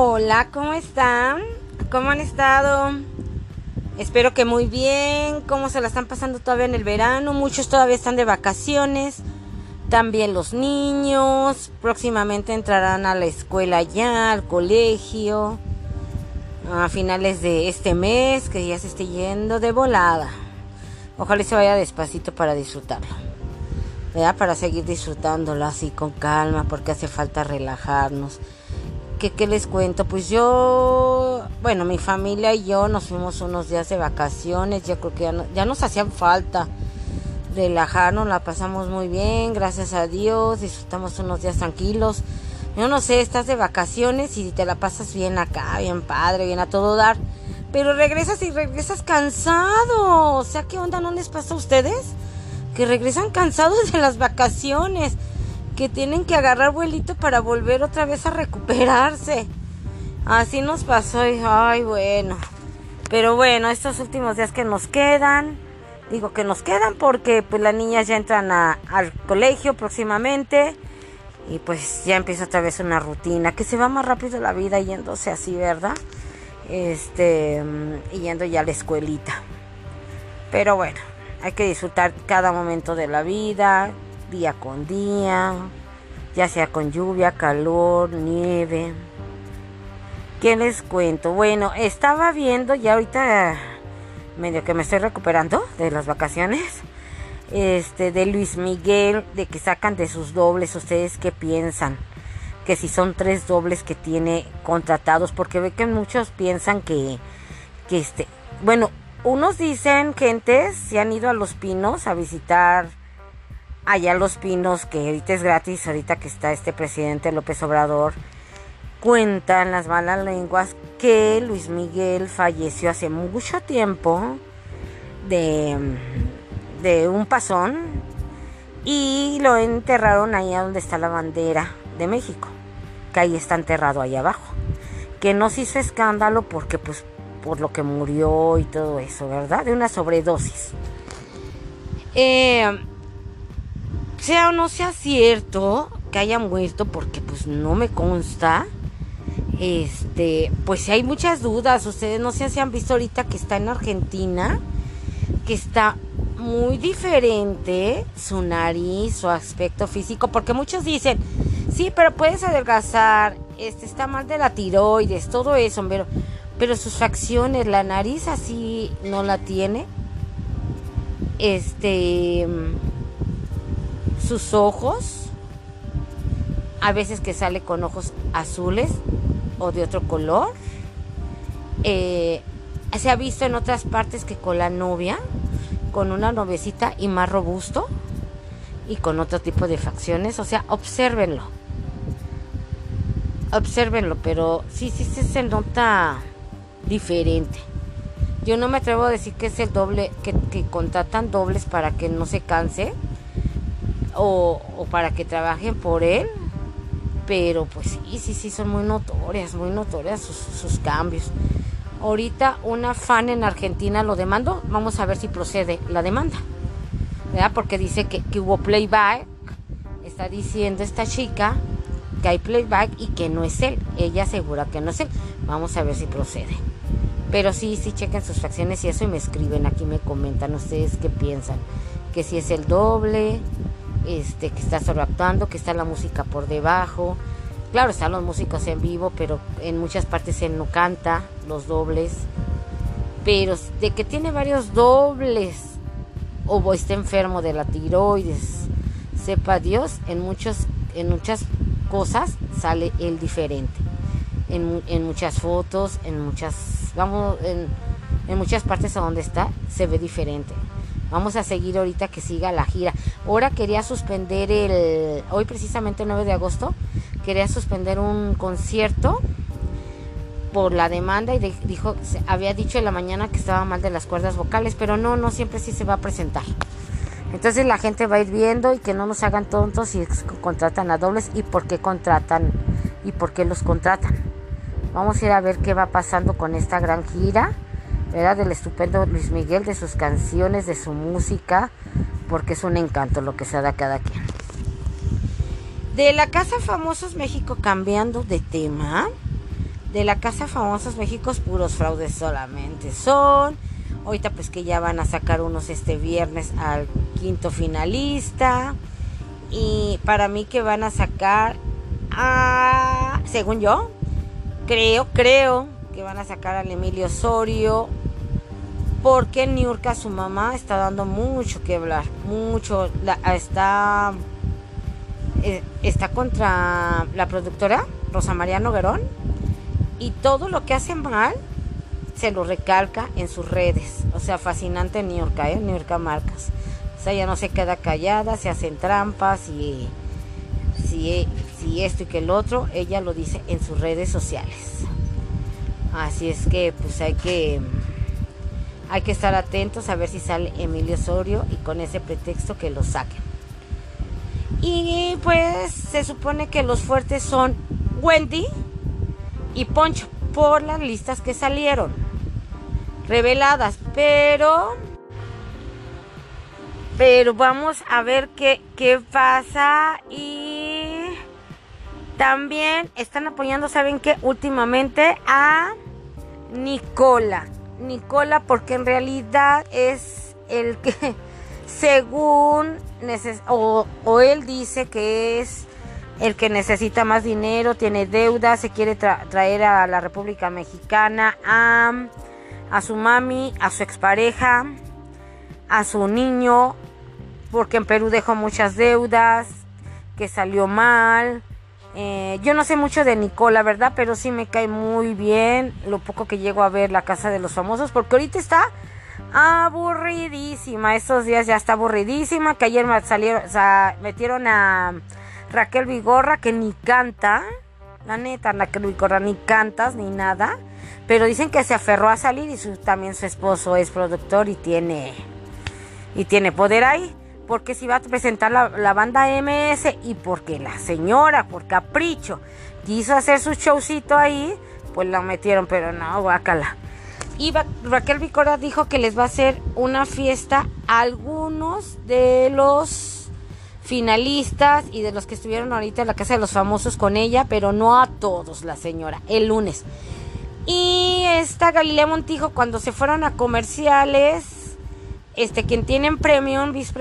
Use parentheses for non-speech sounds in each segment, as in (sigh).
Hola, ¿cómo están? ¿Cómo han estado? Espero que muy bien. ¿Cómo se la están pasando todavía en el verano? Muchos todavía están de vacaciones. También los niños. Próximamente entrarán a la escuela ya, al colegio. A finales de este mes, que ya se esté yendo de volada. Ojalá se vaya despacito para disfrutarlo. ¿Verdad? Para seguir disfrutándolo así con calma, porque hace falta relajarnos. ¿Qué, ¿Qué les cuento? Pues yo, bueno, mi familia y yo nos fuimos unos días de vacaciones. Yo creo que ya, ya nos hacían falta relajarnos, la pasamos muy bien, gracias a Dios, disfrutamos unos días tranquilos. Yo no sé, estás de vacaciones y te la pasas bien acá, bien padre, bien a todo dar. Pero regresas y regresas cansado. O sea, ¿qué onda no les pasa a ustedes? Que regresan cansados de las vacaciones. Que tienen que agarrar vuelito para volver otra vez a recuperarse. Así nos pasó y, ay, bueno. Pero bueno, estos últimos días que nos quedan, digo que nos quedan porque pues las niñas ya entran al colegio próximamente y pues ya empieza otra vez una rutina que se va más rápido la vida yéndose así, ¿verdad? Este, y yendo ya a la escuelita. Pero bueno, hay que disfrutar cada momento de la vida, día con día, ya sea con lluvia, calor, nieve. ¿Qué les cuento? Bueno, estaba viendo ya ahorita medio que me estoy recuperando de las vacaciones. Este, de Luis Miguel, de que sacan de sus dobles, ¿ustedes qué piensan? Que si son tres dobles que tiene contratados, porque ve que muchos piensan que, que este, bueno, unos dicen, gentes, se han ido a Los Pinos a visitar allá Los Pinos, que ahorita es gratis, ahorita que está este presidente López Obrador, cuentan las malas lenguas que Luis Miguel falleció hace mucho tiempo de, de un pasón y lo enterraron ahí donde está la bandera de México, que ahí está enterrado ahí abajo. Que no se hizo escándalo porque pues por lo que murió y todo eso, ¿verdad? De una sobredosis. Eh, sea o no sea cierto que haya muerto porque pues no me consta este, pues si hay muchas dudas, ustedes no sé si han visto ahorita que está en Argentina, que está muy diferente su nariz, su aspecto físico, porque muchos dicen, sí, pero puedes adelgazar, este está mal de la tiroides, todo eso, pero, pero sus facciones, la nariz así no la tiene, este, sus ojos, a veces que sale con ojos azules, o de otro color. Eh, se ha visto en otras partes que con la novia, con una novecita y más robusto y con otro tipo de facciones. O sea, obsérvenlo. Obsérvenlo, pero sí, sí, se nota diferente. Yo no me atrevo a decir que es el doble, que, que contratan dobles para que no se canse o, para que trabajen por él pero pues sí, sí, sí, son muy notorias, muy notorias sus, cambios. Ahorita una fan en Argentina lo demandó, vamos a ver si procede la demanda, ¿verdad? Porque dice que, que hubo playback, está diciendo esta chica que hay playback y que no es él, ella asegura que no es él, vamos a ver si procede. Pero sí, sí, chequen sus fracciones y eso y me escriben aquí, me comentan ustedes qué piensan, que si es el doble, este, que está solo actuando, que está la música por debajo. Claro, están los músicos en vivo, pero en muchas partes él no canta los dobles. Pero de que tiene varios dobles o está enfermo de la tiroides, sepa Dios, en, muchos, en muchas cosas sale él diferente. En, en muchas fotos, en muchas, vamos, en, en muchas partes a donde está, se ve diferente. Vamos a seguir ahorita que siga la gira. Ahora quería suspender el, hoy precisamente 9 de agosto, quería suspender un concierto por la demanda y dijo, había dicho en la mañana que estaba mal de las cuerdas vocales, pero no, no siempre sí se va a presentar. Entonces la gente va a ir viendo y que no nos hagan tontos si contratan a dobles y por qué contratan y por qué los contratan. Vamos a ir a ver qué va pasando con esta gran gira era del estupendo Luis Miguel, de sus canciones, de su música, porque es un encanto lo que se da cada quien. De la Casa Famosos México, cambiando de tema, de la Casa Famosos México puros fraudes solamente son. Ahorita pues que ya van a sacar unos este viernes al quinto finalista. Y para mí que van a sacar según yo, creo, creo que van a sacar al Emilio Osorio. Porque Niurka, su mamá, está dando mucho que hablar. Mucho. está, eh, está contra la productora Rosa María Noguerón y todo lo que hace mal se lo recalca en sus redes. O sea, fascinante Niurka, ¿eh? Niurka Marcas. O sea, ella no se queda callada, se hacen trampas y si, si esto y que el otro, ella lo dice en sus redes sociales. Así es que pues hay que hay que estar atentos a ver si sale Emilio Osorio y con ese pretexto que lo saquen. Y pues se supone que los fuertes son Wendy, y Poncho por las listas que salieron reveladas, pero pero vamos a ver qué, qué pasa y también están apoyando, ¿saben qué? Últimamente a Nicola. Nicola porque en realidad es el que (laughs) según o, o él dice que es el que necesita más dinero, tiene deuda, se quiere traer a la República Mexicana a, a su mami, a su expareja, a su niño, porque en Perú dejó muchas deudas, que salió mal. Eh, yo no sé mucho de Nicola, ¿verdad? Pero sí me cae muy bien lo poco que llego a ver la casa de los famosos, porque ahorita está aburridísima. Estos días ya está aburridísima, que ayer me salieron, metieron a Raquel Vigorra, que ni canta, la neta, Raquel Vigorra ni cantas ni nada, pero dicen que se aferró a salir y también su esposo es productor y tiene, y tiene poder ahí, porque si va a presentar la, banda MS y porque la señora, por capricho, quiso hacer su showcito ahí, pues la metieron, pero no, guácala. Y Raquel Vigorra dijo que les va a hacer una fiesta a algunos de los finalistas y de los que estuvieron ahorita en la Casa de los Famosos con ella, pero no a todos, la señora, el lunes. Y esta Galilea Montijo, cuando se fueron a comerciales, este, quien tienen premium, bis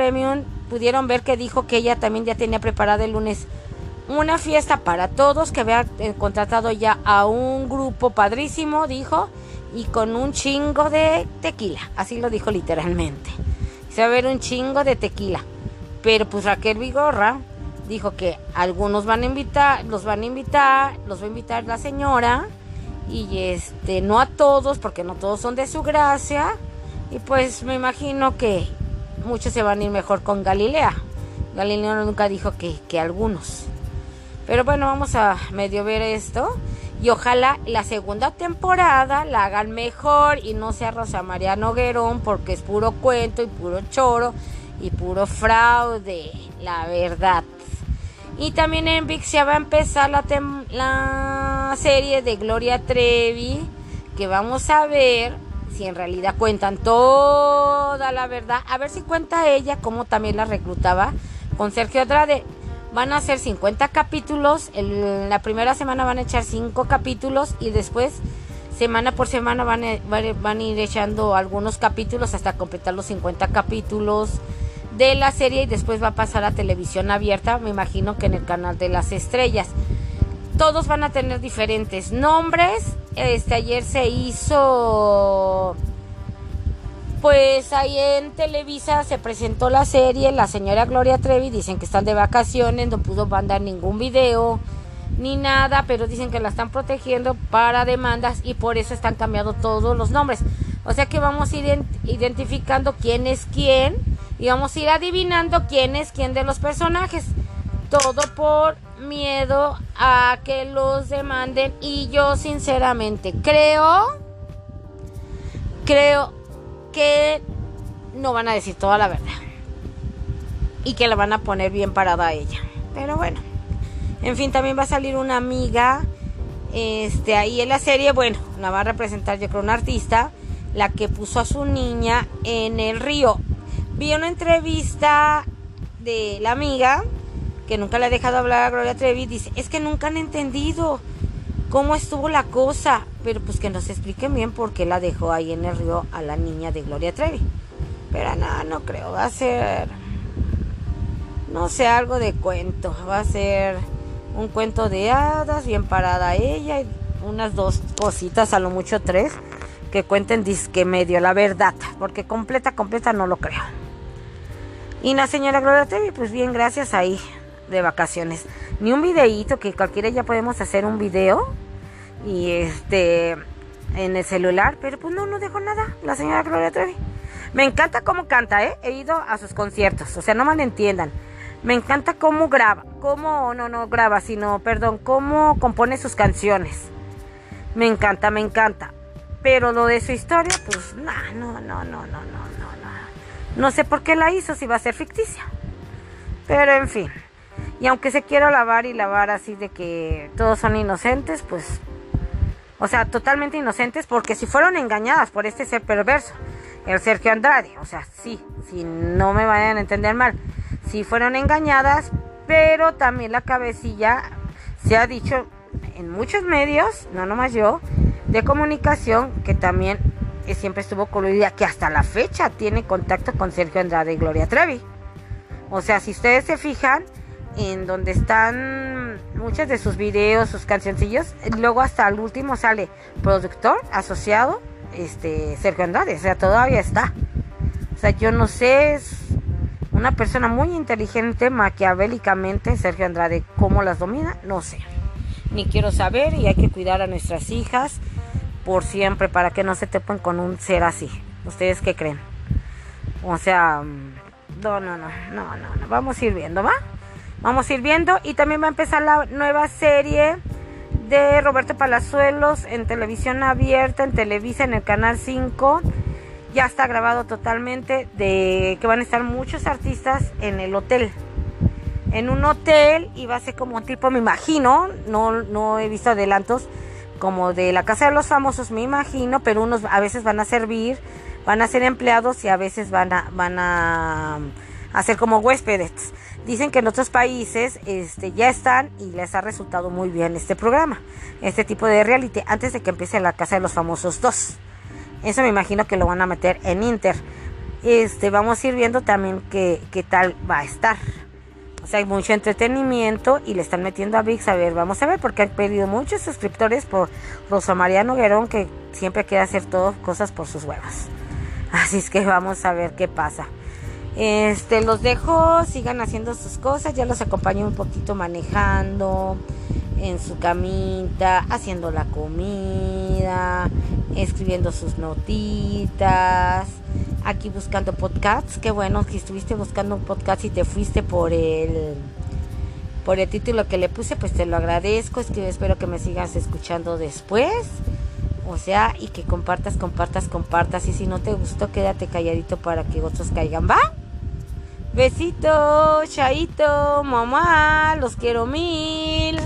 pudieron ver que dijo que ella también ya tenía preparada el lunes una fiesta para todos, que había eh, contratado ya a un grupo padrísimo, dijo, y con un chingo de tequila, así lo dijo literalmente. Se va a ver un chingo de tequila. Pero pues Raquel Vigorra dijo que algunos van a invitar, los van a invitar, los va a invitar la señora y este no a todos porque no todos son de su gracia y pues me imagino que muchos se van a ir mejor con Galilea. Galilea nunca dijo que, que algunos. Pero bueno, vamos a medio ver esto. Y ojalá la segunda temporada la hagan mejor y no sea Rosa María Noguerón porque es puro cuento y puro choro y puro fraude, la verdad. Y también en VIX ya va a empezar la, la serie de Gloria Trevi, que vamos a ver si en realidad cuentan toda la verdad. A ver si cuenta ella cómo también la reclutaba con Sergio Andrade. Van a ser 50 capítulos. La primera semana van a echar 5 capítulos y después semana por semana van a, van a ir echando algunos capítulos hasta completar los 50 capítulos de la serie y después va a pasar a televisión abierta, me imagino que en el canal de las estrellas. Todos van a tener diferentes nombres. Este ayer se hizo pues ahí en Televisa se presentó la serie, la señora Gloria Trevi, dicen que están de vacaciones, no pudo mandar ningún video ni nada, pero dicen que la están protegiendo para demandas y por eso están cambiando todos los nombres. O sea que vamos a ir identificando quién es quién y vamos a ir adivinando quién es quién de los personajes. Todo por miedo a que los demanden. Y yo sinceramente creo, creo que no van a decir toda la verdad. Y que la van a poner bien parada a ella. Pero bueno. En fin, también va a salir una amiga. Este, ahí en la serie, bueno, la va a representar yo creo una artista. La que puso a su niña en el río vi una entrevista de la amiga que nunca le ha dejado hablar a Gloria Trevi, dice, es que nunca han entendido cómo estuvo la cosa, pero pues que nos expliquen bien por qué la dejó ahí en el río a la niña de Gloria Trevi. Pero no, no creo, va a ser, no sé, algo de cuento, va a ser un cuento de hadas, bien parada ella, y unas dos cositas, a lo mucho tres, que cuenten disque medio, la verdad, porque completa, completa no lo creo. Y la señora Gloria Trevi, pues bien, gracias ahí, de vacaciones. Ni un videíto, que cualquiera ya podemos hacer un video, y este, en el celular, pero pues no, no dejó nada, la señora Gloria Trevi. Me encanta cómo canta, ¿eh? He ido a sus conciertos, o sea, no malentiendan. Me encanta cómo graba, cómo, no, no graba, sino, perdón, cómo compone sus canciones. Me encanta, me encanta. Pero lo de su historia, pues, no, no, no, no, no, no, no. No sé por qué la hizo si va a ser ficticia. Pero en fin. Y aunque se quiera lavar y lavar así de que todos son inocentes, pues... O sea, totalmente inocentes porque si fueron engañadas por este ser perverso, el Sergio Andrade, o sea, sí, si no me vayan a entender mal, si fueron engañadas, pero también la cabecilla se ha dicho en muchos medios, no nomás yo, de comunicación, que también siempre estuvo coludida, que hasta la fecha tiene contacto con Sergio Andrade y Gloria Trevi. O sea, si ustedes se fijan en donde están muchos de sus videos, sus cancioncillos, luego hasta el último sale productor asociado, este Sergio Andrade, o sea, todavía está. O sea, yo no sé, es una persona muy inteligente maquiavélicamente, Sergio Andrade, cómo las domina, no sé. Ni quiero saber y hay que cuidar a nuestras hijas por siempre para que no se tepen con un ser así. ¿Ustedes qué creen? O sea, mm, no, no, no, no, no, vamos a ir viendo, ¿va? Vamos a ir viendo y también va a empezar la nueva serie de Roberto Palazuelos en televisión abierta, en Televisa, en el canal 5. Ya está grabado totalmente de que van a estar muchos artistas en el hotel. En un hotel y va a ser como un tipo, me imagino, no, no he visto adelantos, como de la casa de los famosos, me imagino, pero unos a veces van a servir, van a ser empleados y a veces van a, van a, hacer como huéspedes. Dicen que en otros países este, ya están y les ha resultado muy bien este programa, este tipo de reality, antes de que empiece la casa de los famosos 2. Eso me imagino que lo van a meter en Inter. Este, vamos a ir viendo también qué, qué tal va a estar. O sea, hay mucho entretenimiento y le están metiendo a VIX. A ver, vamos a ver, porque han pedido muchos suscriptores por Rosa María Noguerón, que siempre quiere hacer todo cosas por sus huevos. Así es que vamos a ver qué pasa. Este, los dejo, sigan haciendo sus cosas. Ya los acompaño un poquito manejando en su camita, haciendo la comida, escribiendo sus notitas aquí buscando podcasts. Qué bueno que estuviste buscando un podcast y te fuiste por el por el título que le puse, pues te lo agradezco. Es que espero que me sigas escuchando después. O sea, y que compartas, compartas, compartas. Y si no te gustó, quédate calladito para que otros caigan, ¿va? Besito, chaito, mamá, los quiero mil.